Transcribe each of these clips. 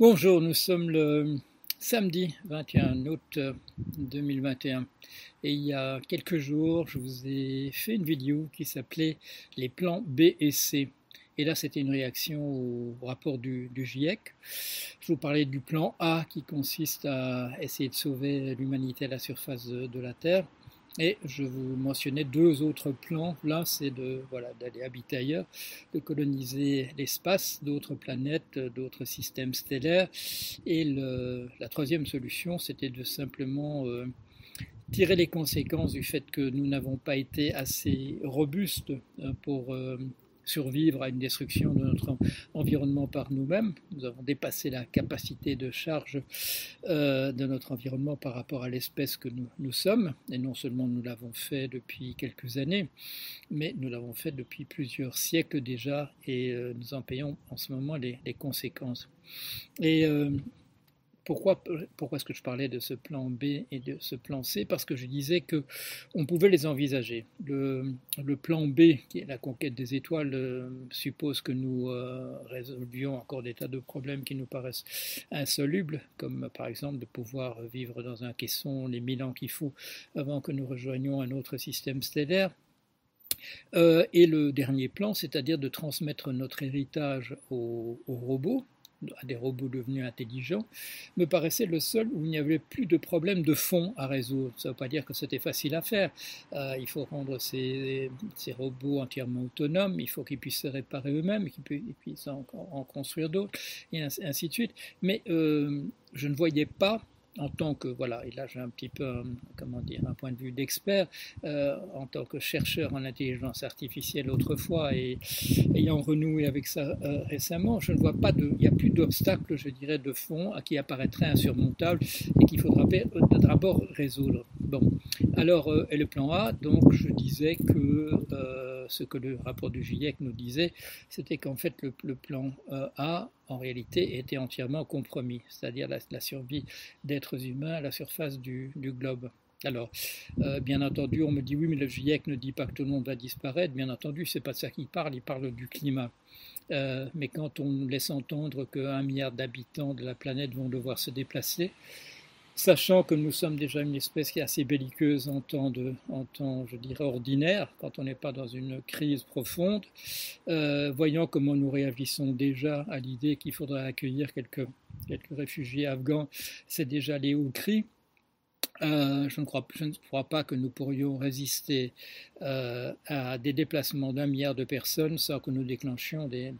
Bonjour, nous sommes le samedi 21 août 2021 et il y a quelques jours je vous ai fait une vidéo qui s'appelait les plans B et C. Et là c'était une réaction au rapport du, GIEC. Je vous parlais du plan A qui consiste à essayer de sauver l'humanité à la surface de la Terre. Et je vous mentionnais deux autres plans. Là, c'est de voilà d'aller habiter ailleurs, de coloniser l'espace, d'autres planètes, d'autres systèmes stellaires. Et la troisième solution, c'était de simplement euh, tirer les conséquences du fait que nous n'avons pas été assez robustes euh, pour euh, survivre à une destruction de notre environnement par nous-mêmes. Nous avons dépassé la capacité de charge euh, de notre environnement par rapport à l'espèce que nous, sommes. Et non seulement nous l'avons fait depuis quelques années, mais nous l'avons fait depuis plusieurs siècles déjà et euh, nous en payons en ce moment les, les conséquences. Et euh, pourquoi, est-ce que je parlais de ce plan B et de ce plan C? Parce que je disais que on pouvait les envisager. Le, le plan B, qui est la conquête des étoiles, euh, suppose que nous euh, résolvions encore des tas de problèmes qui nous paraissent insolubles, comme par exemple de pouvoir vivre dans un caisson les mille ans qu'il faut avant que nous rejoignions un autre système stellaire. Euh, et le dernier plan, c'est-à-dire de transmettre notre héritage aux robots, à des robots devenus intelligents, me paraissait le seul où il n'y avait plus de problème de fond à résoudre. Ça ne veut pas dire que c'était facile à faire. Euh, il faut rendre ces, robots entièrement autonomes, il faut qu'ils puissent se réparer eux-mêmes, qu'ils puissent en, en, construire d'autres, et ainsi, de suite. Mais euh, je ne voyais pas en tant que, voilà, et là j'ai un petit peu, comment dire, un point de vue d'expert, euh, en tant que chercheur en intelligence artificielle autrefois et ayant renoué avec ça euh, récemment, je ne vois pas de, il n'y a plus d'obstacles, je dirais, de fond qui apparaîtraient insurmontables et qu'il faudra d'abord résoudre. Bon, alors, euh, et le plan A, donc je disais que ce que le rapport du GIEC nous disait, c'était qu'en fait le, plan A en réalité était entièrement compromis, c'est-à-dire la, survie d'êtres humains à la surface du, globe. Alors, euh, bien entendu, on me dit oui, mais le GIEC ne dit pas que tout le monde va disparaître. Bien entendu, c'est pas de ça qu'il parle. Il parle du climat. Euh, mais quand on laisse entendre qu'un milliard d'habitants de la planète vont devoir se déplacer, sachant que nous sommes déjà une espèce qui est assez belliqueuse en temps, de, temps je dirais, ordinaire, quand on n'est pas dans une crise profonde, euh, voyant comment nous réagissons déjà à l'idée qu'il faudrait accueillir quelques, quelques réfugiés afghans, c'est déjà les hauts cris. Euh, je, ne crois, pas que nous pourrions résister euh, à des déplacements d'un milliard de personnes sans que nous déclenchions des,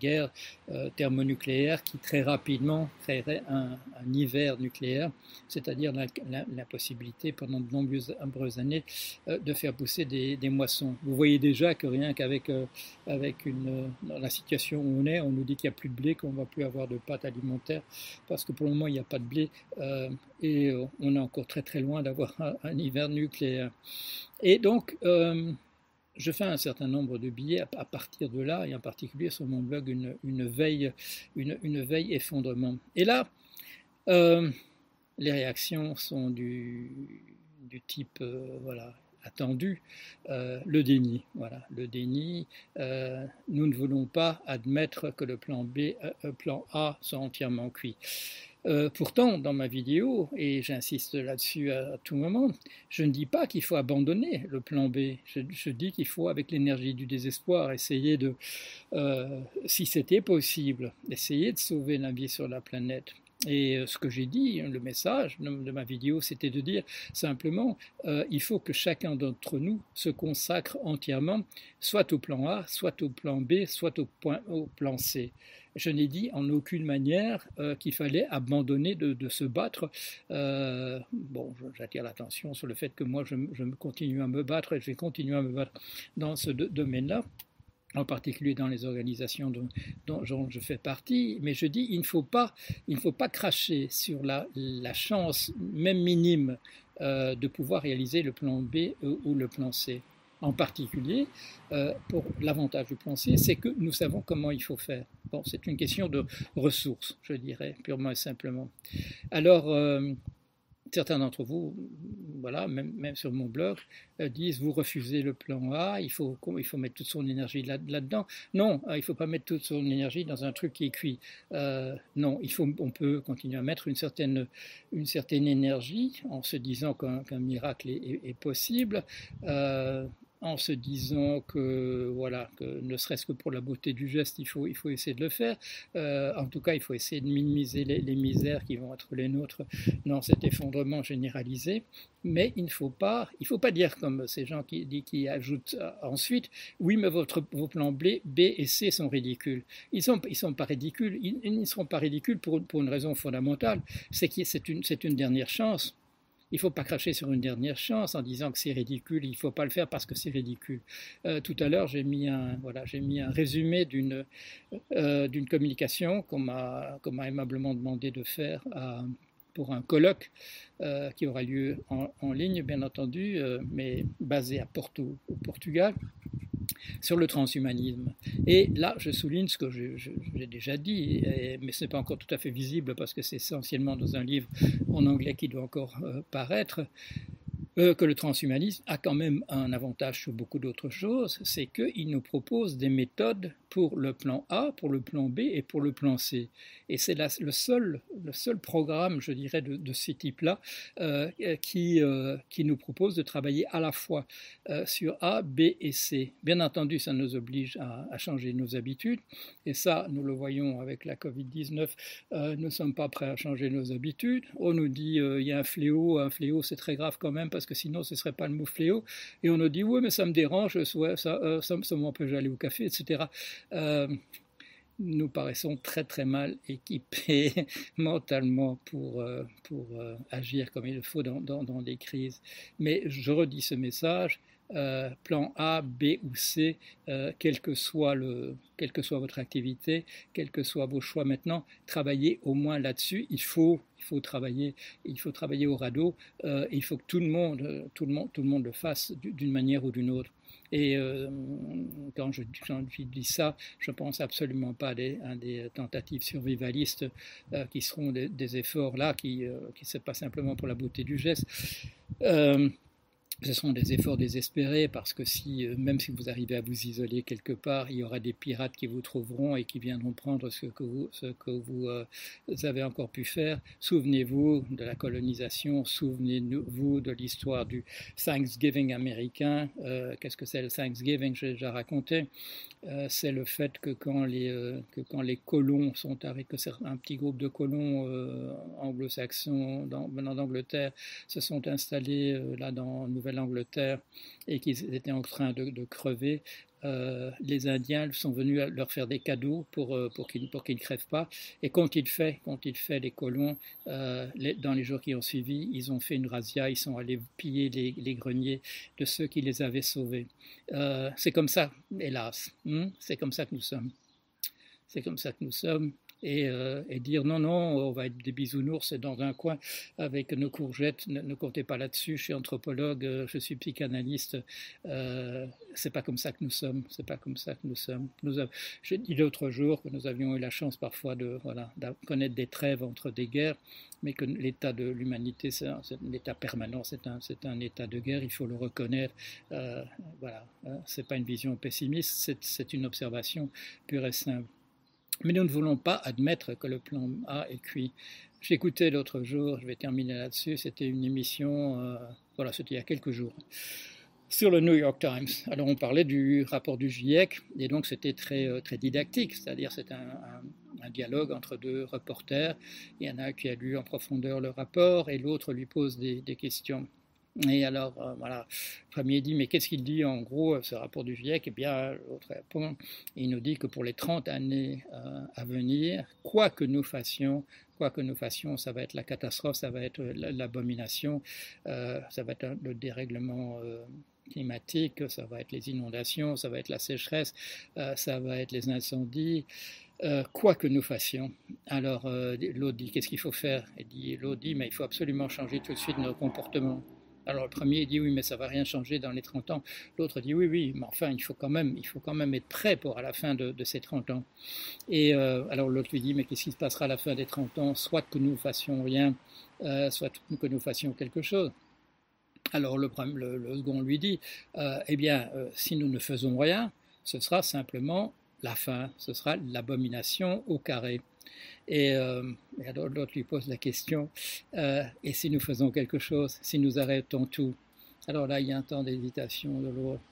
guerres euh, thermonucléaires qui très rapidement créeraient un, hiver nucléaire, c'est-à-dire la, possibilité pendant de nombreuses, années de faire pousser des, moissons. Vous voyez déjà que rien qu'avec la situation où on est, on nous dit qu'il n'y a plus de blé, qu'on ne va plus avoir de pâtes alimentaires, parce que pour le moment il n'y a pas de blé et on est encore très très loin d'avoir un, hiver nucléaire. Et donc, euh, je fais un certain nombre de billets à, partir de là, et en particulier sur mon blog, une, une veille, une, une, veille effondrement. Et là, euh, les réactions sont du, du type, euh, voilà, attendu, le déni. Voilà, le déni. Nous ne voulons pas admettre que le plan B, plan A soit entièrement cuit. Euh, pourtant, dans ma vidéo, et j'insiste là-dessus à, tout moment, je ne dis pas qu'il faut abandonner le plan B. Je, dis qu'il faut, avec l'énergie du désespoir, essayer de, euh, si c'était possible, essayer de sauver la vie sur la planète. Et euh, ce que j'ai dit, le message de ma vidéo, c'était de dire simplement, euh, il faut que chacun d'entre nous se consacre entièrement, soit au plan A, soit au plan B, soit au plan C. Je n'ai dit en aucune manière euh, qu'il fallait abandonner de, se battre. Euh, bon, j'attire l'attention sur le fait que moi, je, continue à me battre et je vais continuer à me battre dans ce domaine-là en particulier dans les organisations dont, je fais partie, mais je dis il ne faut pas, il ne faut pas cracher sur la, la chance, même minime, euh, de pouvoir réaliser le plan B ou le plan C. En particulier, euh, pour l'avantage du plan C, c'est que nous savons comment il faut faire. Bon, c'est une question de ressources, je dirais, purement et simplement. Alors, euh, certains d'entre vous voilà, même, sur mon blog, disent vous refusez le plan A, il faut, il faut mettre toute son énergie là-dedans. non, il ne faut pas mettre toute son énergie dans un truc qui est cuit. non, il faut, on peut continuer à mettre une certaine, une certaine énergie en se disant qu'un miracle est possible en se disant que, voilà, que ne serait-ce que pour la beauté du geste, il faut, il faut essayer de le faire. Euh, en tout cas, il faut essayer de minimiser les, misères qui vont être les nôtres dans cet effondrement généralisé. Mais il ne faut pas, il faut pas dire comme ces gens qui, qui ajoutent euh, ensuite, oui, mais votre, vos plans B, B et C sont ridicules. Ils ne sont, ils sont pas ridicules. Ils, ne seront pas ridicules pour, pour une raison fondamentale, c'est que c'est une, c'est une dernière chance il ne faut pas cracher sur une dernière chance en disant que c'est ridicule, il ne faut pas le faire parce que c'est ridicule. Euh, tout à l'heure, j'ai mis, un, voilà, mis un résumé d'une euh, communication qu'on m'a aimablement demandé de faire pour un colloque euh, qui aura lieu en, ligne, bien entendu, mais basé à Porto, au Portugal sur le transhumanisme. Et là, je souligne ce que j'ai déjà dit, mais ce n'est pas encore tout à fait visible parce que c'est essentiellement dans un livre en anglais qui doit encore euh, paraître. Euh, que le transhumanisme a quand même un avantage sur beaucoup d'autres choses, c'est qu'il nous propose des méthodes pour le plan A, pour le plan B et pour le plan C. Et c'est le seul, programme, je dirais, de, de ces types-là euh, qui, euh, qui nous propose de travailler à la fois sur A, B et C. Bien entendu, ça nous oblige à, à, changer nos habitudes. Et ça, nous le voyons avec la Covid-19, nous ne sommes pas prêts à changer nos habitudes. On nous dit, il y a un fléau, un fléau, c'est très grave quand même, parce que sinon, ce ne serait pas le mot fléau. Et on nous dit, oui, mais ça me dérange, ça, ça, ça, ça m'empêche d'aller au café, etc. Euh, nous paraissons très très mal équipés mentalement pour, euh, pour euh, agir comme il faut dans, dans, des crises. Mais je redis ce message, plan A, B ou C, quel, que soit le, quelle que soit votre activité, quels que soient vos choix maintenant, travaillez au moins là-dessus. Il faut, il faut travailler, il faut travailler au radeau. il faut que tout le monde, tout le monde, tout le monde le fasse d'une manière ou d'une autre. Et euh, quand je, dis ça, je ne pense absolument pas à des, des tentatives survivalistes euh, qui seront des, efforts là, qui, euh, qui se pas simplement pour la beauté du geste ce seront des efforts désespérés parce que si, euh, même si vous arrivez à vous isoler quelque part, il y aura des pirates qui vous trouveront et qui viendront prendre ce que vous, euh, avez encore pu faire. Souvenez-vous de la colonisation, souvenez-vous de l'histoire du Thanksgiving américain. Euh, qu'est-ce que c'est le Thanksgiving? J'ai déjà raconté. c'est le fait que quand les, que quand les colons sont arrivés, que un petit groupe de colons anglo-saxons venant d'Angleterre se sont installés là dans Nouvelle-Angleterre et qu'ils étaient en train de, crever, euh, les Indiens sont venus leur faire des cadeaux pour, euh, pour qu'ils ne crèvent pas. Et quand il fait, quand fait les colons, euh, dans les jours qui ont suivi, ils ont fait une razzia, ils sont allés piller les, greniers de ceux qui les avaient sauvés. c'est comme ça, hélas. Hmm, c'est comme ça que nous sommes. C'est comme ça que nous sommes. Euh, et, dire non, non, on va être des bisounours dans un coin avec nos courgettes, ne, comptez pas là-dessus, je suis anthropologue, euh, je suis psychanalyste, euh, c'est pas comme ça que nous sommes, c'est pas comme ça que nous sommes. Nous J'ai dit l'autre jour que nous avions eu la chance parfois de, voilà, connaître des trêves entre des guerres, mais que l'état de l'humanité, c'est un, état permanent, c'est un, un, état de guerre, il faut le reconnaître. Euh, voilà, hein, c'est pas une vision pessimiste, c'est une observation pure et simple. Mais nous ne voulons pas admettre que le plan A est cuit. J'écoutais l'autre jour, je vais terminer là-dessus, c'était une émission, euh, voilà, c'était il y a quelques jours, sur le New York Times. Alors on parlait du rapport du GIEC, et donc c'était très, euh, très didactique, c'est-à-dire c'est un, dialogue entre deux reporters. Il y en a un qui a lu en profondeur le rapport, et l'autre lui pose des questions. Et alors, euh, voilà, le premier dit, mais qu'est-ce qu'il dit en gros, ce rapport du GIEC? Eh bien, l'autre répond, il nous dit que pour les 30 années euh, à venir, quoi que nous fassions, quoi que nous fassions, ça va être la catastrophe, ça va être l'abomination, euh, ça va être le dérèglement climatique, ça va être les inondations, ça va être la sécheresse, ça va être les incendies. quoi que nous fassions. Alors, l'autre dit, qu'est-ce qu'il faut faire? L'autre dit, mais il faut absolument changer tout de suite nos comportements. Alors le premier dit oui, mais ça va rien changer dans les 30 ans. L'autre dit oui, oui, mais enfin, il faut quand même, il faut quand même être prêt pour à la fin de, ces 30 ans. Et euh, alors l'autre lui dit mais qu'est-ce qui se passera à la fin des 30 ans? Soit que nous fassions rien, euh, soit que nous fassions quelque chose. Alors le, le, second lui dit, eh bien, si nous ne faisons rien, ce sera simplement la fin, ce sera l'abomination au carré. Et, l'autre lui pose la question, et si nous faisons quelque chose, si nous arrêtons tout? Alors là, il y a un temps d'hésitation de l'autre.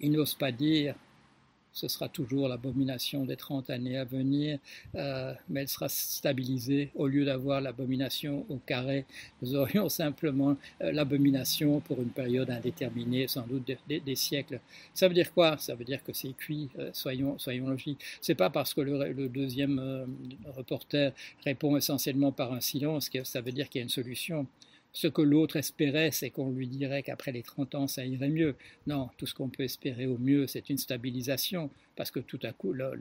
il n'ose pas dire ce sera toujours l'abomination des 30 années à venir, euh, mais elle sera stabilisée. Au lieu d'avoir l'abomination au carré, nous aurions simplement euh, l'abomination pour une période indéterminée, sans doute des, siècles. Ça veut dire quoi? Ça veut dire que c'est cuit, euh, soyons, soyons logiques. C'est pas parce que le, le deuxième reporter répond essentiellement par un silence que ça veut dire qu'il y a une solution. Ce que l'autre espérait, c'est qu'on lui dirait qu'après les 30 ans, ça irait mieux. Non, tout ce qu'on peut espérer au mieux, c'est une stabilisation, parce que tout à coup, le,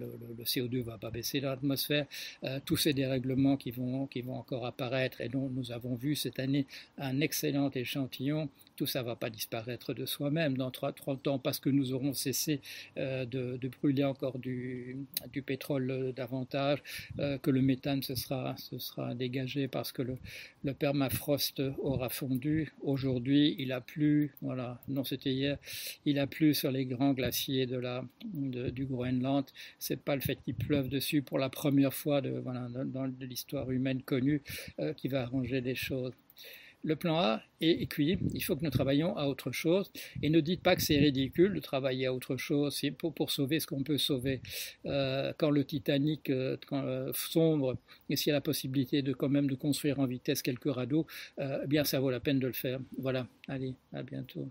CO2 va pas baisser dans l'atmosphère. Euh, tous ces dérèglements qui vont, qui vont encore apparaître et dont nous avons vu cette année un excellent échantillon, tout ça ne va pas disparaître de soi-même dans 30 ans parce que nous aurons cessé euh, de, brûler encore du, du pétrole davantage, euh, que le méthane se sera, se sera dégagé parce que le, le permafrost aura fondu. Aujourd'hui, il a plu, voilà, non c'était hier, il a plu sur les grands glaciers de la, du Groenland. C'est pas le fait qu'il pleuve dessus pour la première fois de, voilà, dans, l'histoire humaine connue euh, qui va arranger les choses. Le plan A est cuit, il faut que nous travaillions à autre chose. Et ne dites pas que c'est ridicule de travailler à autre chose, pour, pour, sauver ce qu'on peut sauver. Euh, quand le Titanic euh, sombre, et s'il y a la possibilité de quand même de construire en vitesse quelques radeaux, eh bien ça vaut la peine de le faire. Voilà, allez, à bientôt.